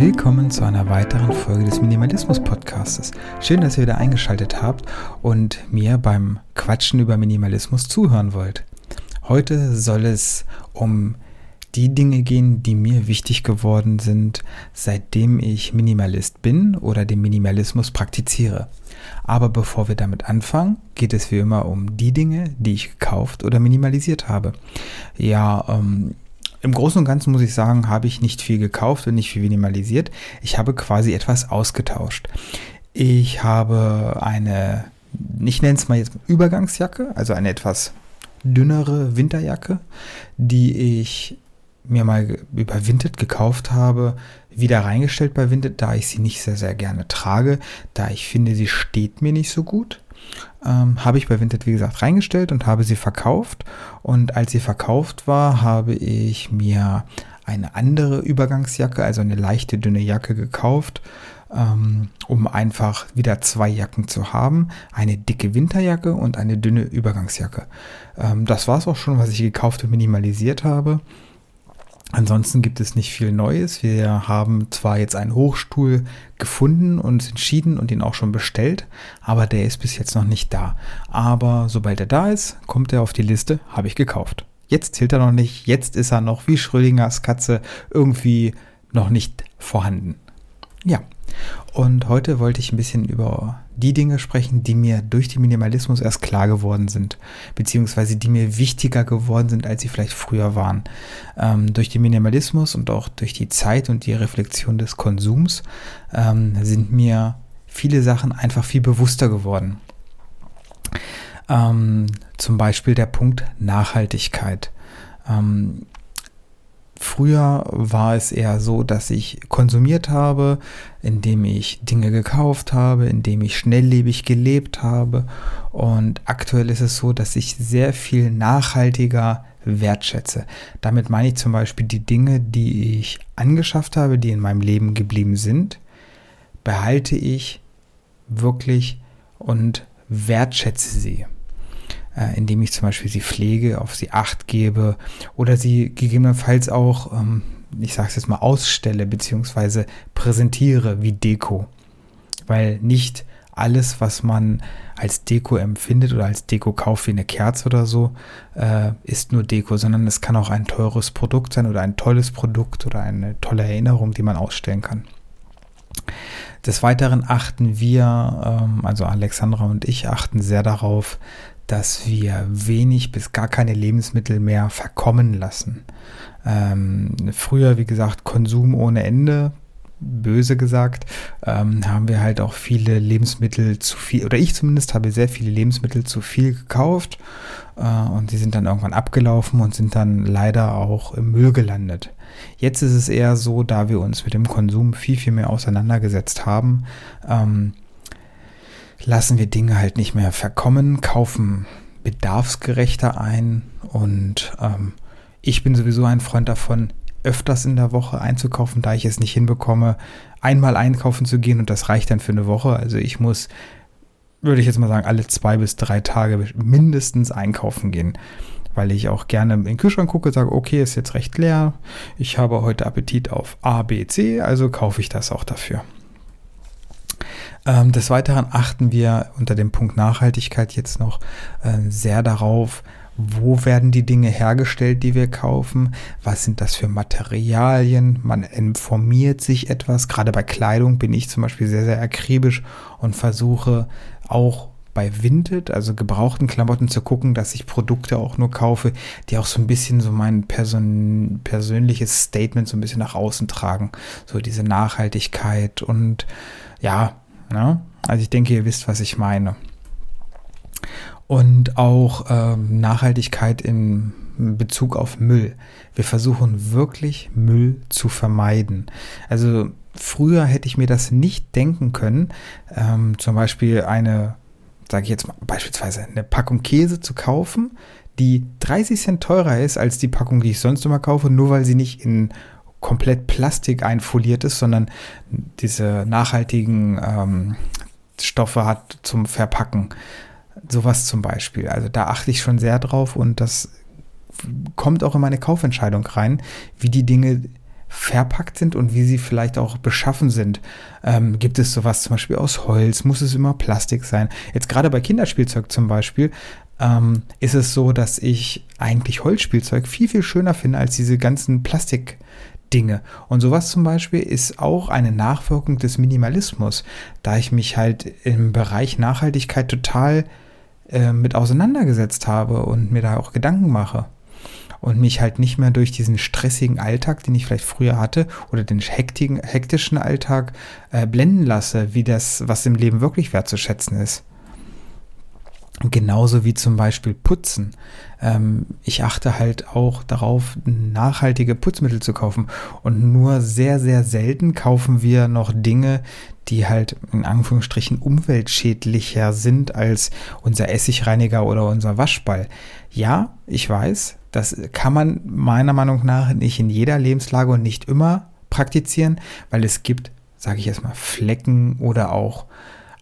Willkommen zu einer weiteren Folge des Minimalismus Podcasts. Schön, dass ihr wieder eingeschaltet habt und mir beim Quatschen über Minimalismus zuhören wollt. Heute soll es um die Dinge gehen, die mir wichtig geworden sind, seitdem ich Minimalist bin oder den Minimalismus praktiziere. Aber bevor wir damit anfangen, geht es wie immer um die Dinge, die ich gekauft oder minimalisiert habe. Ja, ähm, im Großen und Ganzen muss ich sagen, habe ich nicht viel gekauft und nicht viel minimalisiert. Ich habe quasi etwas ausgetauscht. Ich habe eine, ich nenne es mal jetzt Übergangsjacke, also eine etwas dünnere Winterjacke, die ich mir mal über Vinted gekauft habe, wieder reingestellt bei Vinted, da ich sie nicht sehr, sehr gerne trage, da ich finde, sie steht mir nicht so gut. Ähm, habe ich bei Vinted, wie gesagt, reingestellt und habe sie verkauft. Und als sie verkauft war, habe ich mir eine andere Übergangsjacke, also eine leichte, dünne Jacke gekauft, ähm, um einfach wieder zwei Jacken zu haben. Eine dicke Winterjacke und eine dünne Übergangsjacke. Ähm, das war es auch schon, was ich gekauft und minimalisiert habe. Ansonsten gibt es nicht viel Neues. Wir haben zwar jetzt einen Hochstuhl gefunden und entschieden und ihn auch schon bestellt, aber der ist bis jetzt noch nicht da. Aber sobald er da ist, kommt er auf die Liste, habe ich gekauft. Jetzt zählt er noch nicht, jetzt ist er noch wie Schrödingers Katze irgendwie noch nicht vorhanden. Ja, und heute wollte ich ein bisschen über die Dinge sprechen, die mir durch den Minimalismus erst klar geworden sind, beziehungsweise die mir wichtiger geworden sind, als sie vielleicht früher waren. Ähm, durch den Minimalismus und auch durch die Zeit und die Reflexion des Konsums ähm, sind mir viele Sachen einfach viel bewusster geworden. Ähm, zum Beispiel der Punkt Nachhaltigkeit. Ähm, Früher war es eher so, dass ich konsumiert habe, indem ich Dinge gekauft habe, indem ich schnelllebig gelebt habe. Und aktuell ist es so, dass ich sehr viel nachhaltiger wertschätze. Damit meine ich zum Beispiel die Dinge, die ich angeschafft habe, die in meinem Leben geblieben sind, behalte ich wirklich und wertschätze sie äh, indem ich zum Beispiel sie pflege, auf sie acht gebe oder sie gegebenenfalls auch, ähm, ich sage es jetzt mal, ausstelle bzw. präsentiere wie Deko. Weil nicht alles, was man als Deko empfindet oder als Deko kauft, wie eine Kerze oder so, äh, ist nur Deko, sondern es kann auch ein teures Produkt sein oder ein tolles Produkt oder eine tolle Erinnerung, die man ausstellen kann. Des Weiteren achten wir, ähm, also Alexandra und ich achten sehr darauf, dass wir wenig bis gar keine Lebensmittel mehr verkommen lassen. Ähm, früher, wie gesagt, Konsum ohne Ende, böse gesagt, ähm, haben wir halt auch viele Lebensmittel zu viel, oder ich zumindest habe sehr viele Lebensmittel zu viel gekauft äh, und die sind dann irgendwann abgelaufen und sind dann leider auch im Müll gelandet. Jetzt ist es eher so, da wir uns mit dem Konsum viel, viel mehr auseinandergesetzt haben, ähm, lassen wir Dinge halt nicht mehr verkommen, kaufen bedarfsgerechter ein und ähm, ich bin sowieso ein Freund davon, öfters in der Woche einzukaufen, da ich es nicht hinbekomme, einmal einkaufen zu gehen und das reicht dann für eine Woche. Also ich muss, würde ich jetzt mal sagen, alle zwei bis drei Tage mindestens einkaufen gehen, weil ich auch gerne in den Kühlschrank gucke, sage, okay, ist jetzt recht leer, ich habe heute Appetit auf A, B, C, also kaufe ich das auch dafür. Ähm, des Weiteren achten wir unter dem Punkt Nachhaltigkeit jetzt noch äh, sehr darauf, wo werden die Dinge hergestellt, die wir kaufen? Was sind das für Materialien? Man informiert sich etwas. Gerade bei Kleidung bin ich zum Beispiel sehr, sehr akribisch und versuche auch bei Vinted, also gebrauchten Klamotten, zu gucken, dass ich Produkte auch nur kaufe, die auch so ein bisschen so mein Person, persönliches Statement so ein bisschen nach außen tragen. So diese Nachhaltigkeit und ja, Ne? Also ich denke, ihr wisst, was ich meine. Und auch ähm, Nachhaltigkeit in Bezug auf Müll. Wir versuchen wirklich Müll zu vermeiden. Also früher hätte ich mir das nicht denken können, ähm, zum Beispiel eine, sage ich jetzt mal, beispielsweise eine Packung Käse zu kaufen, die 30 Cent teurer ist als die Packung, die ich sonst immer kaufe, nur weil sie nicht in komplett Plastik einfoliert ist, sondern diese nachhaltigen ähm, Stoffe hat zum Verpacken. Sowas zum Beispiel. Also da achte ich schon sehr drauf und das kommt auch in meine Kaufentscheidung rein, wie die Dinge verpackt sind und wie sie vielleicht auch beschaffen sind. Ähm, gibt es sowas zum Beispiel aus Holz? Muss es immer Plastik sein? Jetzt gerade bei Kinderspielzeug zum Beispiel ähm, ist es so, dass ich eigentlich Holzspielzeug viel, viel schöner finde als diese ganzen Plastik. Dinge. Und sowas zum Beispiel ist auch eine Nachwirkung des Minimalismus, da ich mich halt im Bereich Nachhaltigkeit total äh, mit auseinandergesetzt habe und mir da auch Gedanken mache und mich halt nicht mehr durch diesen stressigen Alltag, den ich vielleicht früher hatte, oder den hektischen Alltag äh, blenden lasse, wie das, was im Leben wirklich wertzuschätzen ist. Genauso wie zum Beispiel Putzen. Ähm, ich achte halt auch darauf, nachhaltige Putzmittel zu kaufen. Und nur sehr, sehr selten kaufen wir noch Dinge, die halt in Anführungsstrichen umweltschädlicher sind als unser Essigreiniger oder unser Waschball. Ja, ich weiß, das kann man meiner Meinung nach nicht in jeder Lebenslage und nicht immer praktizieren, weil es gibt, sage ich erstmal, Flecken oder auch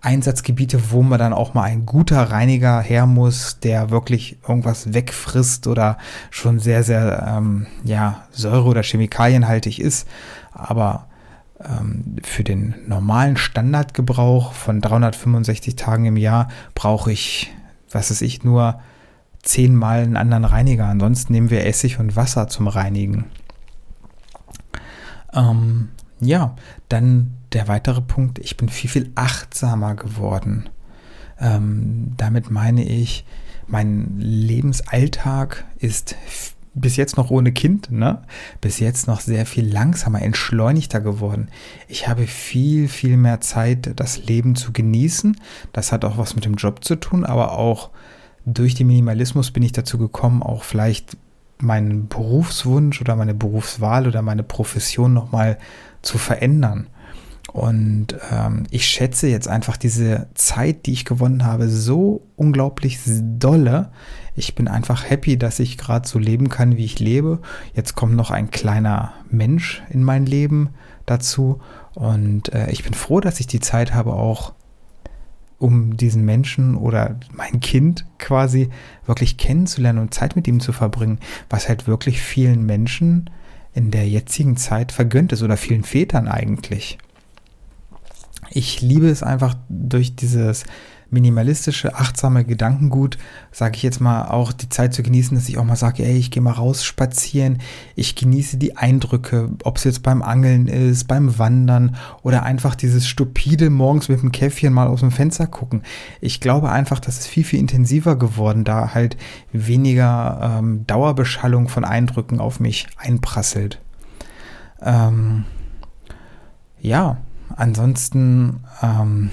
Einsatzgebiete, wo man dann auch mal ein guter Reiniger her muss, der wirklich irgendwas wegfrisst oder schon sehr, sehr ähm, ja, Säure- oder Chemikalienhaltig ist. Aber ähm, für den normalen Standardgebrauch von 365 Tagen im Jahr brauche ich, was weiß ich, nur zehnmal einen anderen Reiniger. Ansonsten nehmen wir Essig und Wasser zum Reinigen. Ähm, ja, dann der weitere Punkt, ich bin viel, viel achtsamer geworden. Ähm, damit meine ich, mein Lebensalltag ist bis jetzt noch ohne Kind, ne? Bis jetzt noch sehr viel langsamer, entschleunigter geworden. Ich habe viel, viel mehr Zeit, das Leben zu genießen. Das hat auch was mit dem Job zu tun, aber auch durch den Minimalismus bin ich dazu gekommen, auch vielleicht meinen Berufswunsch oder meine Berufswahl oder meine Profession nochmal zu verändern. Und ähm, ich schätze jetzt einfach diese Zeit, die ich gewonnen habe, so unglaublich dolle. Ich bin einfach happy, dass ich gerade so leben kann, wie ich lebe. Jetzt kommt noch ein kleiner Mensch in mein Leben dazu. Und äh, ich bin froh, dass ich die Zeit habe, auch um diesen Menschen oder mein Kind quasi wirklich kennenzulernen und Zeit mit ihm zu verbringen, was halt wirklich vielen Menschen in der jetzigen Zeit vergönnt ist oder vielen Vätern eigentlich. Ich liebe es einfach durch dieses minimalistische, achtsame Gedankengut, sage ich jetzt mal, auch die Zeit zu genießen, dass ich auch mal sage, ey, ich gehe mal raus spazieren, ich genieße die Eindrücke, ob es jetzt beim Angeln ist, beim Wandern oder einfach dieses stupide morgens mit dem Käffchen mal aus dem Fenster gucken. Ich glaube einfach, das ist viel, viel intensiver geworden, da halt weniger ähm, Dauerbeschallung von Eindrücken auf mich einprasselt. Ähm, ja, ansonsten, ähm,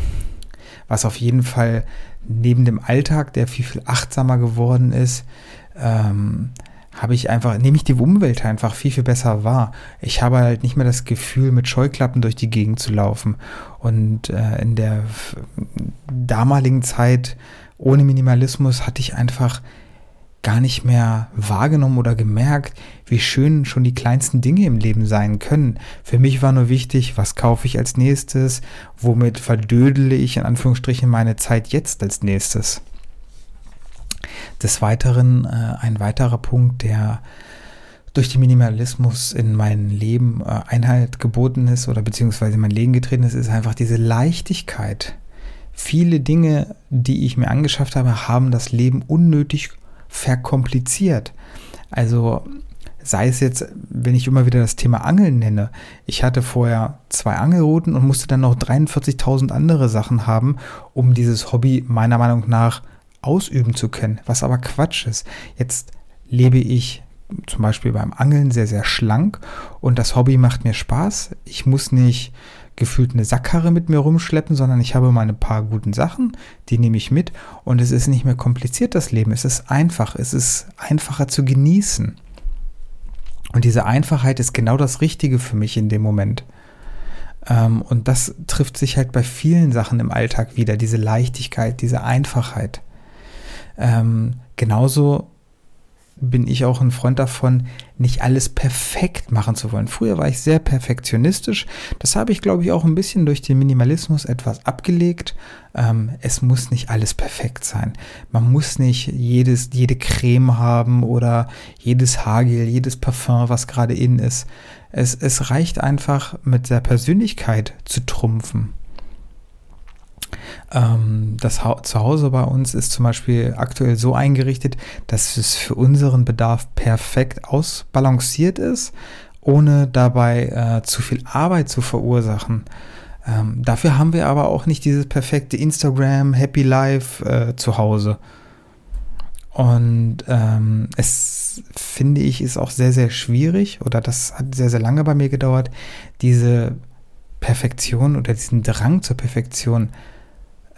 was auf jeden Fall neben dem Alltag, der viel, viel achtsamer geworden ist, ähm, habe ich einfach, nehme ich die Umwelt einfach viel, viel besser wahr. Ich habe halt nicht mehr das Gefühl, mit Scheuklappen durch die Gegend zu laufen. Und äh, in der damaligen Zeit ohne Minimalismus hatte ich einfach gar nicht mehr wahrgenommen oder gemerkt, wie schön schon die kleinsten Dinge im Leben sein können. Für mich war nur wichtig, was kaufe ich als nächstes, womit verdödele ich in Anführungsstrichen meine Zeit jetzt als nächstes. Des Weiteren äh, ein weiterer Punkt, der durch den Minimalismus in mein Leben äh, Einhalt geboten ist oder beziehungsweise in mein Leben getreten ist, ist einfach diese Leichtigkeit. Viele Dinge, die ich mir angeschafft habe, haben das Leben unnötig verkompliziert. Also sei es jetzt, wenn ich immer wieder das Thema Angeln nenne. Ich hatte vorher zwei Angelrouten und musste dann noch 43.000 andere Sachen haben, um dieses Hobby meiner Meinung nach ausüben zu können, was aber Quatsch ist. Jetzt lebe ich zum Beispiel beim Angeln sehr, sehr schlank und das Hobby macht mir Spaß. Ich muss nicht gefühlt eine Sackkarre mit mir rumschleppen, sondern ich habe meine paar guten Sachen, die nehme ich mit und es ist nicht mehr kompliziert, das Leben. Es ist einfach, es ist einfacher zu genießen. Und diese Einfachheit ist genau das Richtige für mich in dem Moment. Ähm, und das trifft sich halt bei vielen Sachen im Alltag wieder, diese Leichtigkeit, diese Einfachheit. Ähm, genauso bin ich auch ein Freund davon, nicht alles perfekt machen zu wollen. Früher war ich sehr perfektionistisch. Das habe ich, glaube ich, auch ein bisschen durch den Minimalismus etwas abgelegt. Ähm, es muss nicht alles perfekt sein. Man muss nicht jedes, jede Creme haben oder jedes Haargel, jedes Parfum, was gerade in ist. Es, es reicht einfach, mit der Persönlichkeit zu trumpfen. Ähm, das ha Zuhause bei uns ist zum Beispiel aktuell so eingerichtet, dass es für unseren Bedarf perfekt ausbalanciert ist, ohne dabei äh, zu viel Arbeit zu verursachen. Ähm, dafür haben wir aber auch nicht dieses perfekte Instagram, Happy Life äh, zu Hause. Und ähm, es finde ich ist auch sehr, sehr schwierig oder das hat sehr, sehr lange bei mir gedauert, diese Perfektion oder diesen Drang zur Perfektion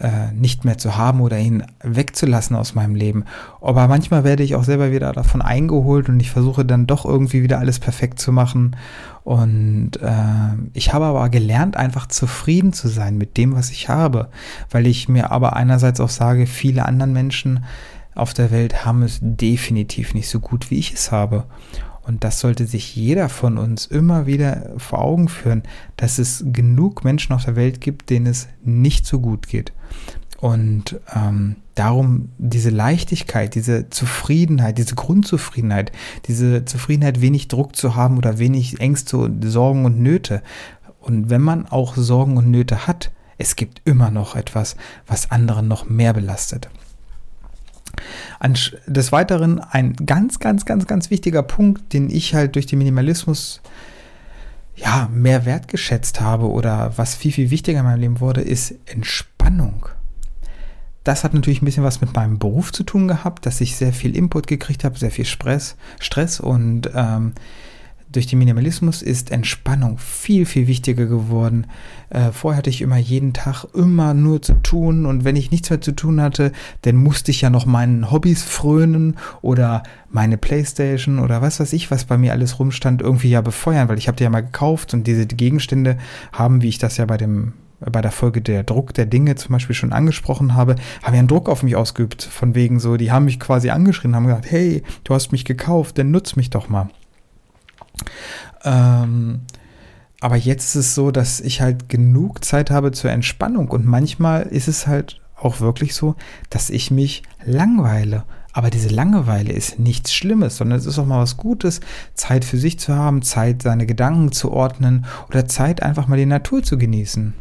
äh, nicht mehr zu haben oder ihn wegzulassen aus meinem Leben. Aber manchmal werde ich auch selber wieder davon eingeholt und ich versuche dann doch irgendwie wieder alles perfekt zu machen. Und äh, ich habe aber gelernt, einfach zufrieden zu sein mit dem, was ich habe, weil ich mir aber einerseits auch sage, viele andere Menschen auf der Welt haben es definitiv nicht so gut, wie ich es habe. Und das sollte sich jeder von uns immer wieder vor Augen führen, dass es genug Menschen auf der Welt gibt, denen es nicht so gut geht. Und ähm, darum diese Leichtigkeit, diese Zufriedenheit, diese Grundzufriedenheit, diese Zufriedenheit, wenig Druck zu haben oder wenig Ängste, Sorgen und Nöte. Und wenn man auch Sorgen und Nöte hat, es gibt immer noch etwas, was anderen noch mehr belastet. Des Weiteren ein ganz, ganz, ganz, ganz wichtiger Punkt, den ich halt durch den Minimalismus ja, mehr wertgeschätzt habe oder was viel, viel wichtiger in meinem Leben wurde, ist Entspannung. Das hat natürlich ein bisschen was mit meinem Beruf zu tun gehabt, dass ich sehr viel Input gekriegt habe, sehr viel Stress, Stress und ähm, durch den Minimalismus ist Entspannung viel, viel wichtiger geworden. Äh, vorher hatte ich immer jeden Tag immer nur zu tun und wenn ich nichts mehr zu tun hatte, dann musste ich ja noch meinen Hobbys frönen oder meine Playstation oder was weiß ich, was bei mir alles rumstand, irgendwie ja befeuern, weil ich habe die ja mal gekauft und diese Gegenstände haben, wie ich das ja bei dem bei der Folge der Druck der Dinge zum Beispiel schon angesprochen habe, haben ja einen Druck auf mich ausgeübt, von wegen so, die haben mich quasi angeschrien, haben gesagt, hey, du hast mich gekauft, dann nutz mich doch mal. Ähm, aber jetzt ist es so, dass ich halt genug Zeit habe zur Entspannung und manchmal ist es halt auch wirklich so, dass ich mich langweile. Aber diese Langeweile ist nichts Schlimmes, sondern es ist auch mal was Gutes, Zeit für sich zu haben, Zeit, seine Gedanken zu ordnen oder Zeit, einfach mal die Natur zu genießen.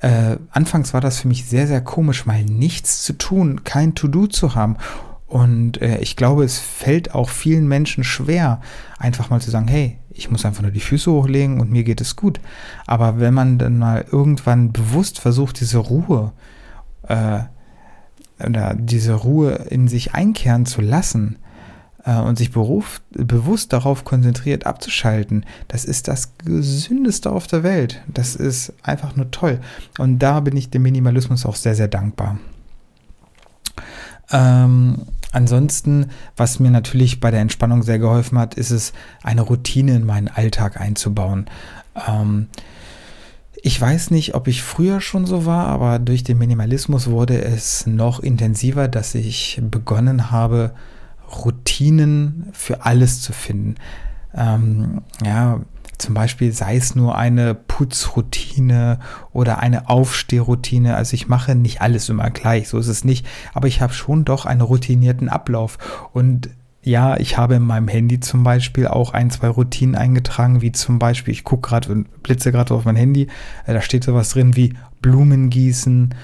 Äh, anfangs war das für mich sehr, sehr komisch, mal nichts zu tun, kein To-Do zu haben. Und äh, ich glaube, es fällt auch vielen Menschen schwer, einfach mal zu sagen, hey, ich muss einfach nur die Füße hochlegen und mir geht es gut. Aber wenn man dann mal irgendwann bewusst versucht, diese Ruhe äh, oder diese Ruhe in sich einkehren zu lassen äh, und sich beruf, bewusst darauf konzentriert abzuschalten, das ist das Gesündeste auf der Welt. Das ist einfach nur toll. Und da bin ich dem Minimalismus auch sehr, sehr dankbar. Ähm, Ansonsten, was mir natürlich bei der Entspannung sehr geholfen hat, ist es, eine Routine in meinen Alltag einzubauen. Ähm, ich weiß nicht, ob ich früher schon so war, aber durch den Minimalismus wurde es noch intensiver, dass ich begonnen habe, Routinen für alles zu finden. Ähm, ja, zum Beispiel sei es nur eine Putzroutine oder eine Aufstehroutine. Also ich mache nicht alles immer gleich, so ist es nicht. Aber ich habe schon doch einen routinierten Ablauf. Und ja, ich habe in meinem Handy zum Beispiel auch ein, zwei Routinen eingetragen, wie zum Beispiel, ich gucke gerade und blitze gerade auf mein Handy, äh, da steht sowas drin wie Blumen gießen,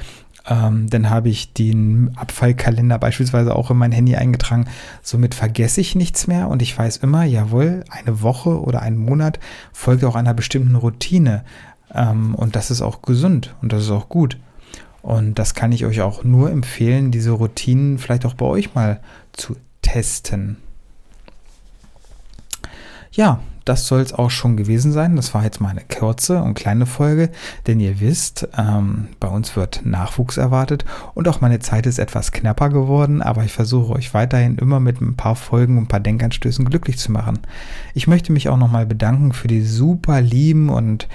ähm, dann habe ich den Abfallkalender beispielsweise auch in mein Handy eingetragen. Somit vergesse ich nichts mehr und ich weiß immer, jawohl, eine Woche oder ein Monat folgt auch einer bestimmten Routine. Ähm, und das ist auch gesund und das ist auch gut. Und das kann ich euch auch nur empfehlen, diese Routinen vielleicht auch bei euch mal zu testen. Ja, das soll es auch schon gewesen sein. Das war jetzt mal eine kurze und kleine Folge, denn ihr wisst, ähm, bei uns wird Nachwuchs erwartet und auch meine Zeit ist etwas knapper geworden, aber ich versuche euch weiterhin immer mit ein paar Folgen und ein paar Denkanstößen glücklich zu machen. Ich möchte mich auch nochmal bedanken für die super lieben und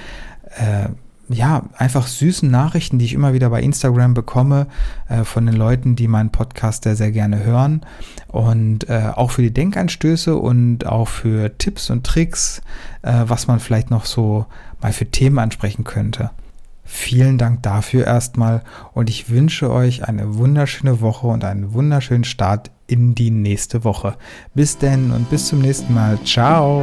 äh, ja, einfach süßen Nachrichten, die ich immer wieder bei Instagram bekomme, äh, von den Leuten, die meinen Podcast sehr, sehr gerne hören. Und äh, auch für die Denkanstöße und auch für Tipps und Tricks, äh, was man vielleicht noch so mal für Themen ansprechen könnte. Vielen Dank dafür erstmal und ich wünsche euch eine wunderschöne Woche und einen wunderschönen Start in die nächste Woche. Bis denn und bis zum nächsten Mal. Ciao.